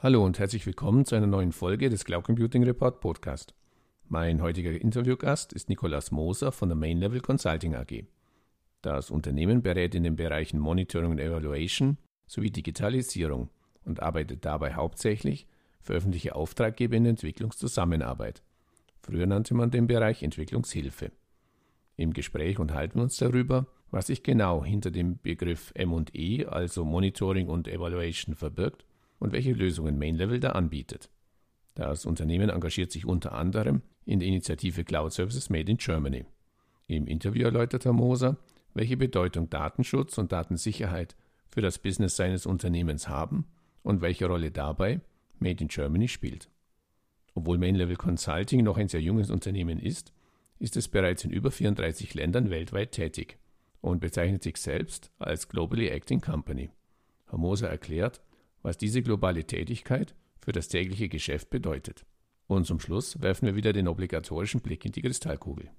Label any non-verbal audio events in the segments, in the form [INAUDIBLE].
Hallo und herzlich willkommen zu einer neuen Folge des Cloud Computing Report Podcast. Mein heutiger Interviewgast ist Nikolaus Moser von der Main Level Consulting AG. Das Unternehmen berät in den Bereichen Monitoring und Evaluation sowie Digitalisierung und arbeitet dabei hauptsächlich für öffentliche Auftraggeber in Entwicklungszusammenarbeit. Früher nannte man den Bereich Entwicklungshilfe. Im Gespräch unterhalten wir uns darüber, was sich genau hinter dem Begriff M&E, also Monitoring und Evaluation, verbirgt und welche Lösungen Mainlevel da anbietet. Das Unternehmen engagiert sich unter anderem in der Initiative Cloud Services Made in Germany. Im Interview erläutert Herr Moser, welche Bedeutung Datenschutz und Datensicherheit für das Business seines Unternehmens haben und welche Rolle dabei Made in Germany spielt. Obwohl Mainlevel Consulting noch ein sehr junges Unternehmen ist, ist es bereits in über 34 Ländern weltweit tätig und bezeichnet sich selbst als Globally Acting Company. Herr Moser erklärt, was diese globale Tätigkeit für das tägliche Geschäft bedeutet. Und zum Schluss werfen wir wieder den obligatorischen Blick in die Kristallkugel.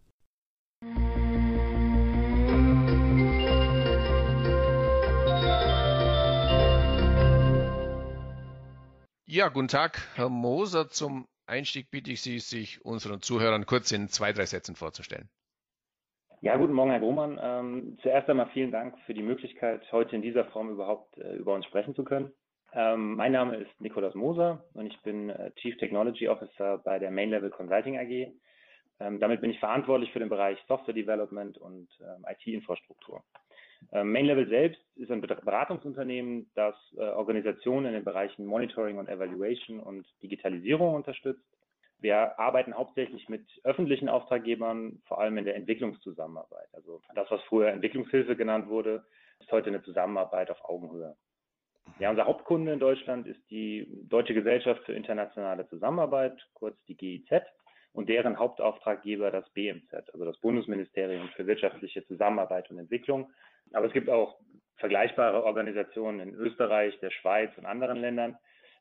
Ja, guten Tag, Herr Moser. Zum Einstieg bitte ich Sie, sich unseren Zuhörern kurz in zwei, drei Sätzen vorzustellen. Ja, guten Morgen, Herr Grohmann. Ähm, zuerst einmal vielen Dank für die Möglichkeit, heute in dieser Form überhaupt äh, über uns sprechen zu können. Ähm, mein Name ist Nikolaus Moser und ich bin äh, Chief Technology Officer bei der Main Level Consulting AG. Ähm, damit bin ich verantwortlich für den Bereich Software Development und ähm, IT-Infrastruktur. Ähm, Main Level selbst ist ein Beratungsunternehmen, das äh, Organisationen in den Bereichen Monitoring und Evaluation und Digitalisierung unterstützt. Wir arbeiten hauptsächlich mit öffentlichen Auftraggebern, vor allem in der Entwicklungszusammenarbeit. Also das, was früher Entwicklungshilfe genannt wurde, ist heute eine Zusammenarbeit auf Augenhöhe. Ja, unser Hauptkunde in Deutschland ist die Deutsche Gesellschaft für internationale Zusammenarbeit, kurz die GIZ, und deren Hauptauftraggeber das BMZ, also das Bundesministerium für wirtschaftliche Zusammenarbeit und Entwicklung. Aber es gibt auch vergleichbare Organisationen in Österreich, der Schweiz und anderen Ländern,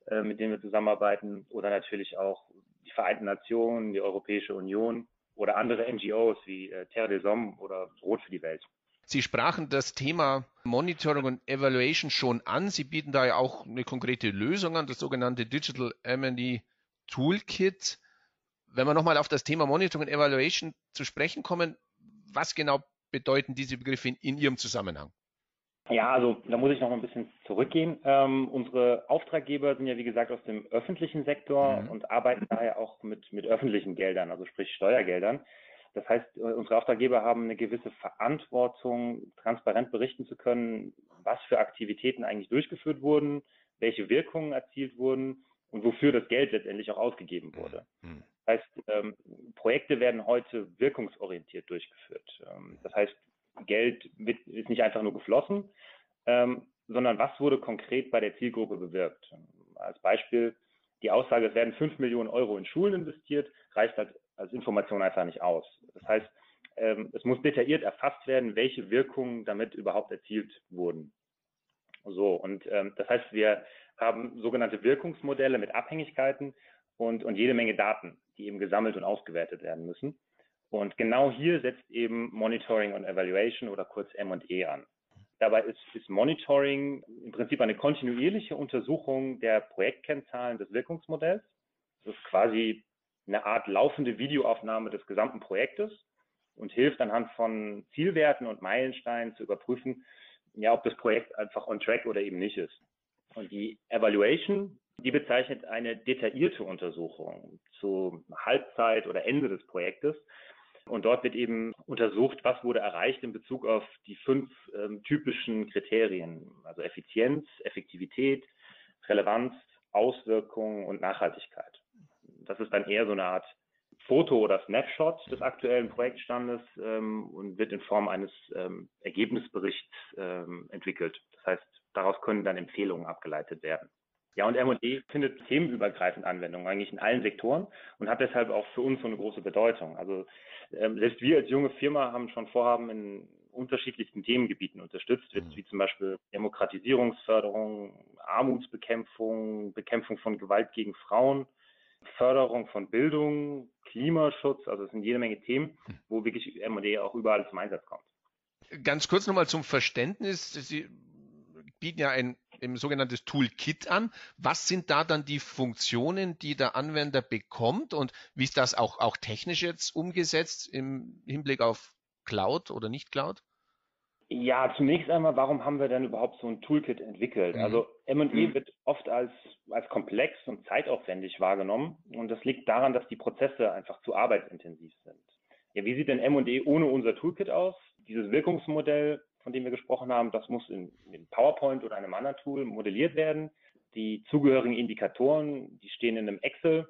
äh, mit denen wir zusammenarbeiten, oder natürlich auch die Vereinten Nationen, die Europäische Union oder andere NGOs wie äh, Terre des Hommes oder Rot für die Welt. Sie sprachen das Thema Monitoring und Evaluation schon an. Sie bieten da ja auch eine konkrete Lösung an, das sogenannte Digital M&E Toolkit. Wenn wir nochmal auf das Thema Monitoring und Evaluation zu sprechen kommen, was genau bedeuten diese Begriffe in, in Ihrem Zusammenhang? Ja, also da muss ich noch ein bisschen zurückgehen. Ähm, unsere Auftraggeber sind ja wie gesagt aus dem öffentlichen Sektor mhm. und arbeiten daher auch mit, mit öffentlichen Geldern, also sprich Steuergeldern. Das heißt, äh, unsere Auftraggeber haben eine gewisse Verantwortung, transparent berichten zu können, was für Aktivitäten eigentlich durchgeführt wurden, welche Wirkungen erzielt wurden und wofür das Geld letztendlich auch ausgegeben wurde. Mhm. Das heißt, ähm, Projekte werden heute wirkungsorientiert durchgeführt. Ähm, das heißt, Geld wird, ist nicht einfach nur geflossen, ähm, sondern was wurde konkret bei der Zielgruppe bewirkt. Als Beispiel, die Aussage, es werden fünf Millionen Euro in Schulen investiert, reicht halt als Information einfach nicht aus. Das heißt, ähm, es muss detailliert erfasst werden, welche Wirkungen damit überhaupt erzielt wurden. So, und ähm, das heißt, wir haben sogenannte Wirkungsmodelle mit Abhängigkeiten und, und jede Menge Daten, die eben gesammelt und ausgewertet werden müssen. Und genau hier setzt eben Monitoring und Evaluation oder kurz M&E an. Dabei ist, ist Monitoring im Prinzip eine kontinuierliche Untersuchung der Projektkennzahlen des Wirkungsmodells. Das ist quasi eine Art laufende Videoaufnahme des gesamten Projektes und hilft anhand von Zielwerten und Meilensteinen zu überprüfen, ja, ob das Projekt einfach on track oder eben nicht ist. Und die Evaluation, die bezeichnet eine detaillierte Untersuchung zu Halbzeit oder Ende des Projektes. Und dort wird eben untersucht, was wurde erreicht in Bezug auf die fünf ähm, typischen Kriterien, also Effizienz, Effektivität, Relevanz, Auswirkungen und Nachhaltigkeit das ist dann eher so eine Art Foto oder Snapshot des aktuellen Projektstandes ähm, und wird in Form eines ähm, Ergebnisberichts ähm, entwickelt. Das heißt, daraus können dann Empfehlungen abgeleitet werden. Ja, und M&E findet themenübergreifend Anwendung eigentlich in allen Sektoren und hat deshalb auch für uns so eine große Bedeutung. Also ähm, selbst wir als junge Firma haben schon Vorhaben in unterschiedlichsten Themengebieten unterstützt, mhm. wie zum Beispiel Demokratisierungsförderung, Armutsbekämpfung, Bekämpfung von Gewalt gegen Frauen, Förderung von Bildung, Klimaschutz, also es sind jede Menge Themen, wo wirklich M&D auch überall zum Einsatz kommt. Ganz kurz nochmal zum Verständnis. Sie bieten ja ein sogenanntes Toolkit an. Was sind da dann die Funktionen, die der Anwender bekommt und wie ist das auch, auch technisch jetzt umgesetzt im Hinblick auf Cloud oder nicht Cloud? Ja, zunächst einmal, warum haben wir denn überhaupt so ein Toolkit entwickelt? Mhm. Also M&E mhm. wird oft als, als komplex und zeitaufwendig wahrgenommen und das liegt daran, dass die Prozesse einfach zu arbeitsintensiv sind. Ja, wie sieht denn M&E ohne unser Toolkit aus? Dieses Wirkungsmodell, von dem wir gesprochen haben, das muss in, in PowerPoint oder einem anderen Tool modelliert werden. Die zugehörigen Indikatoren, die stehen in einem Excel.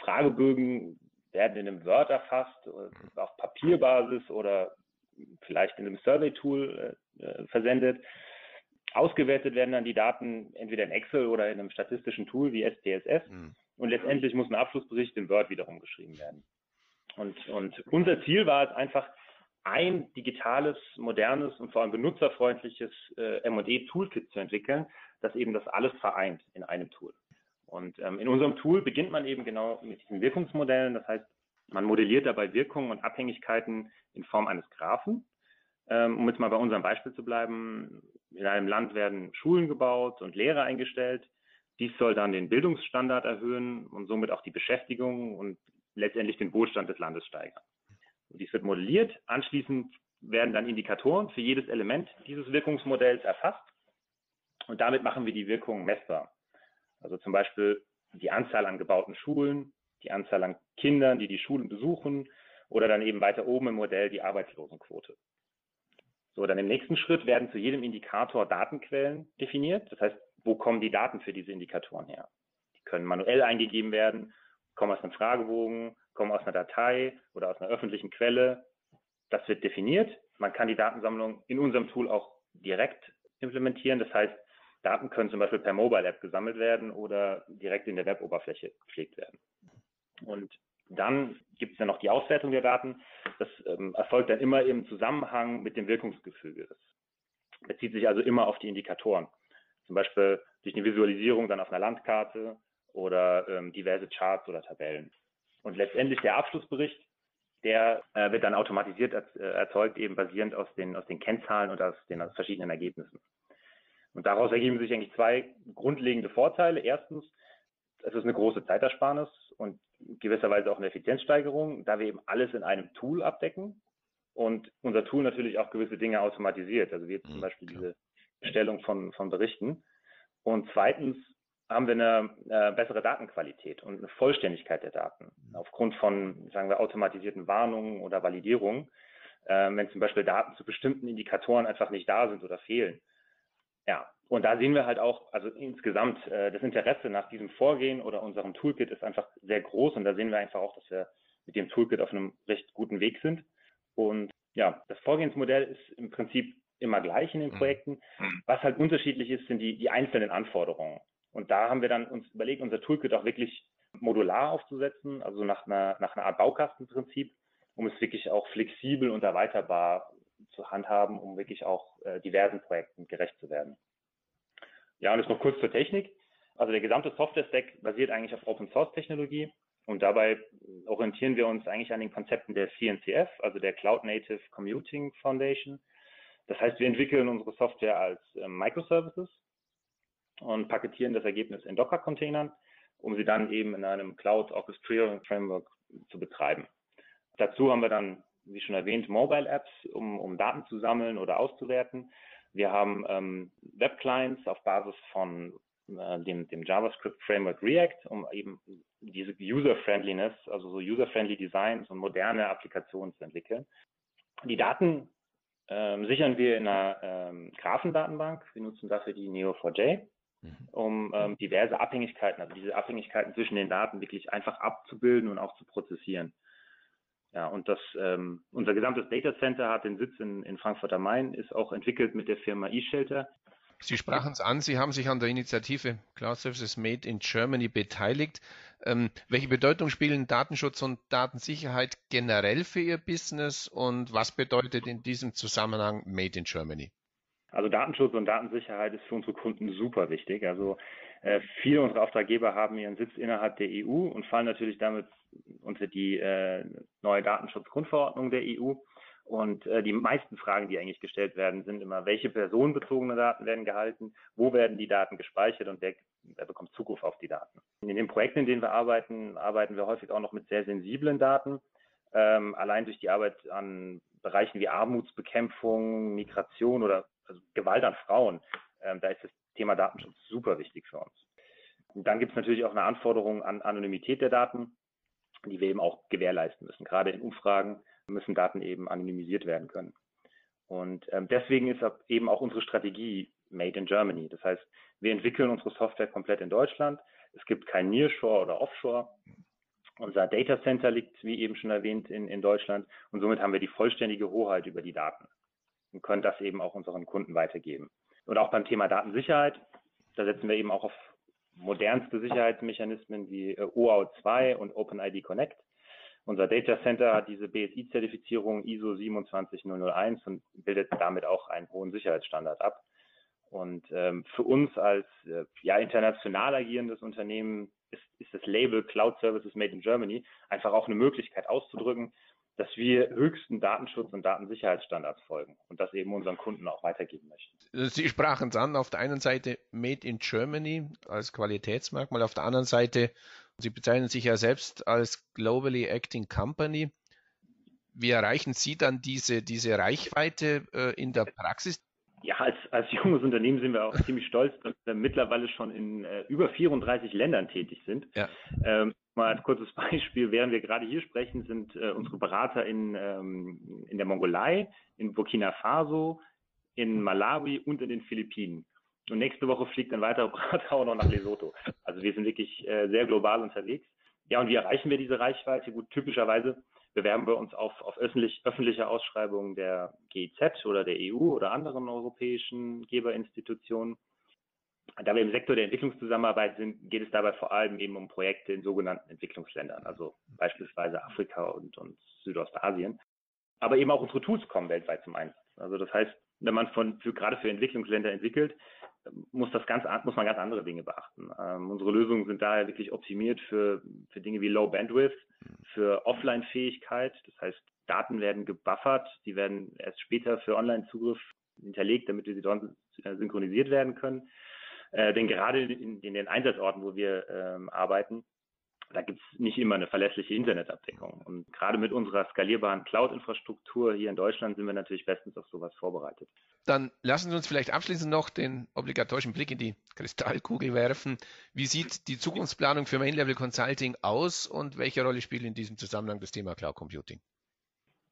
Fragebögen werden in einem Word erfasst, auf Papierbasis oder vielleicht in einem Survey-Tool äh, äh, versendet. Ausgewertet werden dann die Daten entweder in Excel oder in einem statistischen Tool wie SPSS. Mhm. Und letztendlich muss ein Abschlussbericht in Word wiederum geschrieben werden. Und, und unser Ziel war es einfach, ein digitales, modernes und vor allem benutzerfreundliches äh, M&E-Toolkit zu entwickeln, das eben das alles vereint in einem Tool. Und ähm, in unserem Tool beginnt man eben genau mit diesen Wirkungsmodellen. Das heißt, man modelliert dabei Wirkungen und Abhängigkeiten in Form eines Graphen. Ähm, um jetzt mal bei unserem Beispiel zu bleiben, in einem Land werden Schulen gebaut und Lehrer eingestellt. Dies soll dann den Bildungsstandard erhöhen und somit auch die Beschäftigung und letztendlich den Wohlstand des Landes steigern. Und dies wird modelliert. Anschließend werden dann Indikatoren für jedes Element dieses Wirkungsmodells erfasst. Und damit machen wir die Wirkung messbar. Also zum Beispiel die Anzahl an gebauten Schulen, die Anzahl an Kindern, die die Schulen besuchen oder dann eben weiter oben im Modell die Arbeitslosenquote. So, dann im nächsten Schritt werden zu jedem Indikator Datenquellen definiert. Das heißt, wo kommen die Daten für diese Indikatoren her? Die können manuell eingegeben werden, kommen aus einem Fragebogen, kommen aus einer Datei oder aus einer öffentlichen Quelle. Das wird definiert. Man kann die Datensammlung in unserem Tool auch direkt implementieren. Das heißt, Daten können zum Beispiel per Mobile App gesammelt werden oder direkt in der Weboberfläche gepflegt werden. Und dann gibt es ja noch die Auswertung der Daten. Das ähm, erfolgt dann immer im Zusammenhang mit dem Wirkungsgefüge. Das bezieht sich also immer auf die Indikatoren. Zum Beispiel durch eine Visualisierung dann auf einer Landkarte oder ähm, diverse Charts oder Tabellen. Und letztendlich der Abschlussbericht, der äh, wird dann automatisiert äh, erzeugt, eben basierend aus den, aus den Kennzahlen und aus den aus verschiedenen Ergebnissen. Und daraus ergeben sich eigentlich zwei grundlegende Vorteile. Erstens, es ist eine große Zeitersparnis und gewisserweise auch eine Effizienzsteigerung, da wir eben alles in einem Tool abdecken und unser Tool natürlich auch gewisse Dinge automatisiert, also wie zum mhm, Beispiel diese Erstellung von, von Berichten. Und zweitens haben wir eine äh, bessere Datenqualität und eine Vollständigkeit der Daten aufgrund von, sagen wir, automatisierten Warnungen oder Validierungen, äh, wenn zum Beispiel Daten zu bestimmten Indikatoren einfach nicht da sind oder fehlen. Ja, und da sehen wir halt auch, also insgesamt äh, das Interesse nach diesem Vorgehen oder unserem Toolkit ist einfach sehr groß und da sehen wir einfach auch, dass wir mit dem Toolkit auf einem recht guten Weg sind. Und ja, das Vorgehensmodell ist im Prinzip immer gleich in den mhm. Projekten. Mhm. Was halt unterschiedlich ist, sind die, die einzelnen Anforderungen. Und da haben wir dann uns überlegt, unser Toolkit auch wirklich modular aufzusetzen, also nach einer, nach einer Art Baukastenprinzip, um es wirklich auch flexibel und erweiterbar zu handhaben, um wirklich auch äh, diversen Projekten gerecht zu werden. Ja, und jetzt noch kurz zur Technik. Also der gesamte Software-Stack basiert eigentlich auf Open-Source-Technologie und dabei orientieren wir uns eigentlich an den Konzepten der CNCF, also der Cloud Native Commuting Foundation. Das heißt, wir entwickeln unsere Software als äh, Microservices und paketieren das Ergebnis in Docker-Containern, um sie dann eben in einem Cloud Orchestriering Framework zu betreiben. Dazu haben wir dann, wie schon erwähnt, Mobile Apps, um, um Daten zu sammeln oder auszuwerten. Wir haben ähm, Web-Clients auf Basis von äh, dem, dem JavaScript-Framework React, um eben diese User-Friendliness, also so User-Friendly Designs und moderne Applikationen zu entwickeln. Die Daten ähm, sichern wir in einer ähm, Graphendatenbank. Wir nutzen dafür die Neo4j, mhm. um ähm, diverse Abhängigkeiten, also diese Abhängigkeiten zwischen den Daten wirklich einfach abzubilden und auch zu prozessieren. Ja, und das, ähm, unser gesamtes Data Center hat den Sitz in, in Frankfurt am Main, ist auch entwickelt mit der Firma eShelter. Sie sprachen es an, Sie haben sich an der Initiative Cloud Services Made in Germany beteiligt. Ähm, welche Bedeutung spielen Datenschutz und Datensicherheit generell für Ihr Business und was bedeutet in diesem Zusammenhang Made in Germany? Also Datenschutz und Datensicherheit ist für unsere Kunden super wichtig. Also äh, viele unserer Auftraggeber haben ihren Sitz innerhalb der EU und fallen natürlich damit unter die äh, neue Datenschutzgrundverordnung der EU. Und äh, die meisten Fragen, die eigentlich gestellt werden, sind immer, welche personenbezogene Daten werden gehalten, wo werden die Daten gespeichert und wer, wer bekommt Zugriff auf die Daten. In den Projekten, in denen wir arbeiten, arbeiten wir häufig auch noch mit sehr sensiblen Daten. Ähm, allein durch die Arbeit an Bereichen wie Armutsbekämpfung, Migration oder also Gewalt an Frauen, ähm, da ist das Thema Datenschutz super wichtig für uns. Und dann gibt es natürlich auch eine Anforderung an Anonymität der Daten, die wir eben auch gewährleisten müssen. Gerade in Umfragen müssen Daten eben anonymisiert werden können. Und ähm, deswegen ist eben auch unsere Strategie Made in Germany. Das heißt, wir entwickeln unsere Software komplett in Deutschland. Es gibt kein Nearshore oder Offshore. Unser Data Center liegt, wie eben schon erwähnt, in, in Deutschland. Und somit haben wir die vollständige Hoheit über die Daten und können das eben auch unseren Kunden weitergeben. Und auch beim Thema Datensicherheit, da setzen wir eben auch auf modernste Sicherheitsmechanismen wie äh, OAuth 2 und OpenID Connect. Unser Data Center hat diese BSI-Zertifizierung ISO 27001 und bildet damit auch einen hohen Sicherheitsstandard ab. Und ähm, für uns als äh, ja, international agierendes Unternehmen ist, ist das Label Cloud Services Made in Germany einfach auch eine Möglichkeit auszudrücken, dass wir höchsten Datenschutz- und Datensicherheitsstandards folgen und das eben unseren Kunden auch weitergeben möchten. Sie sprachen es an, auf der einen Seite Made in Germany als Qualitätsmerkmal, auf der anderen Seite, Sie bezeichnen sich ja selbst als Globally Acting Company. Wie erreichen Sie dann diese, diese Reichweite äh, in der Praxis? Ja, als, als junges Unternehmen sind wir auch ziemlich stolz, dass wir mittlerweile schon in äh, über 34 Ländern tätig sind. Ja. Ähm, Mal als kurzes [LAUGHS] Beispiel, während wir gerade hier sprechen, sind äh, unsere Berater in, ähm, in der Mongolei, in Burkina Faso, in Malawi und in den Philippinen. Und nächste Woche fliegt ein weiterer [LAUGHS] Berater auch noch nach Lesotho. Also wir sind wirklich äh, sehr global unterwegs. Ja, und wie erreichen wir diese Reichweite? Gut, typischerweise bewerben wir uns auf, auf öffentlich, öffentliche Ausschreibungen der GIZ oder der EU oder anderen europäischen Geberinstitutionen. Da wir im Sektor der Entwicklungszusammenarbeit sind, geht es dabei vor allem eben um Projekte in sogenannten Entwicklungsländern, also beispielsweise Afrika und, und Südostasien. Aber eben auch unsere Tools kommen weltweit zum Einsatz. Also das heißt, wenn man von, für, gerade für Entwicklungsländer entwickelt, muss das ganz, muss man ganz andere Dinge beachten. Ähm, unsere Lösungen sind daher wirklich optimiert für, für Dinge wie Low Bandwidth, für Offline-Fähigkeit. Das heißt, Daten werden gebuffert, die werden erst später für Online-Zugriff hinterlegt, damit sie dort synchronisiert werden können. Äh, denn gerade in, in, den Einsatzorten, wo wir ähm, arbeiten, da gibt es nicht immer eine verlässliche Internetabdeckung. Und gerade mit unserer skalierbaren Cloud-Infrastruktur hier in Deutschland sind wir natürlich bestens auf sowas vorbereitet. Dann lassen Sie uns vielleicht abschließend noch den obligatorischen Blick in die Kristallkugel werfen. Wie sieht die Zukunftsplanung für Main-Level Consulting aus und welche Rolle spielt in diesem Zusammenhang das Thema Cloud Computing?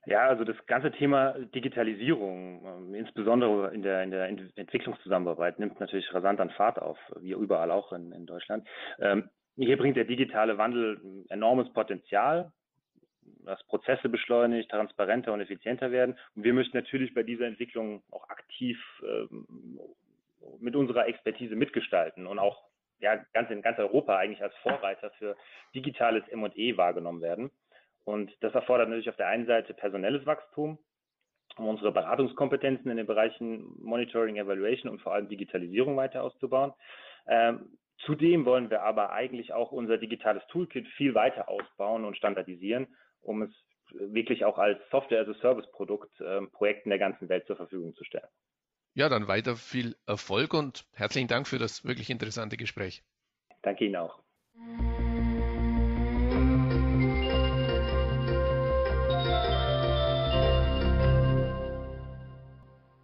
Ja, also das ganze Thema Digitalisierung, ähm, insbesondere in der, in der Entwicklungszusammenarbeit, nimmt natürlich rasant an Fahrt auf, wie überall auch in, in Deutschland. Ähm, hier bringt der digitale Wandel enormes Potenzial, dass Prozesse beschleunigt, transparenter und effizienter werden. Und wir möchten natürlich bei dieser Entwicklung auch aktiv ähm, mit unserer Expertise mitgestalten und auch ja, ganz in ganz Europa eigentlich als Vorreiter für digitales M&E wahrgenommen werden. Und das erfordert natürlich auf der einen Seite personelles Wachstum, um unsere Beratungskompetenzen in den Bereichen Monitoring, Evaluation und vor allem Digitalisierung weiter auszubauen. Ähm, zudem wollen wir aber eigentlich auch unser digitales Toolkit viel weiter ausbauen und standardisieren, um es wirklich auch als Software-as-a-Service-Produkt ähm, Projekten der ganzen Welt zur Verfügung zu stellen. Ja, dann weiter viel Erfolg und herzlichen Dank für das wirklich interessante Gespräch. Danke Ihnen auch.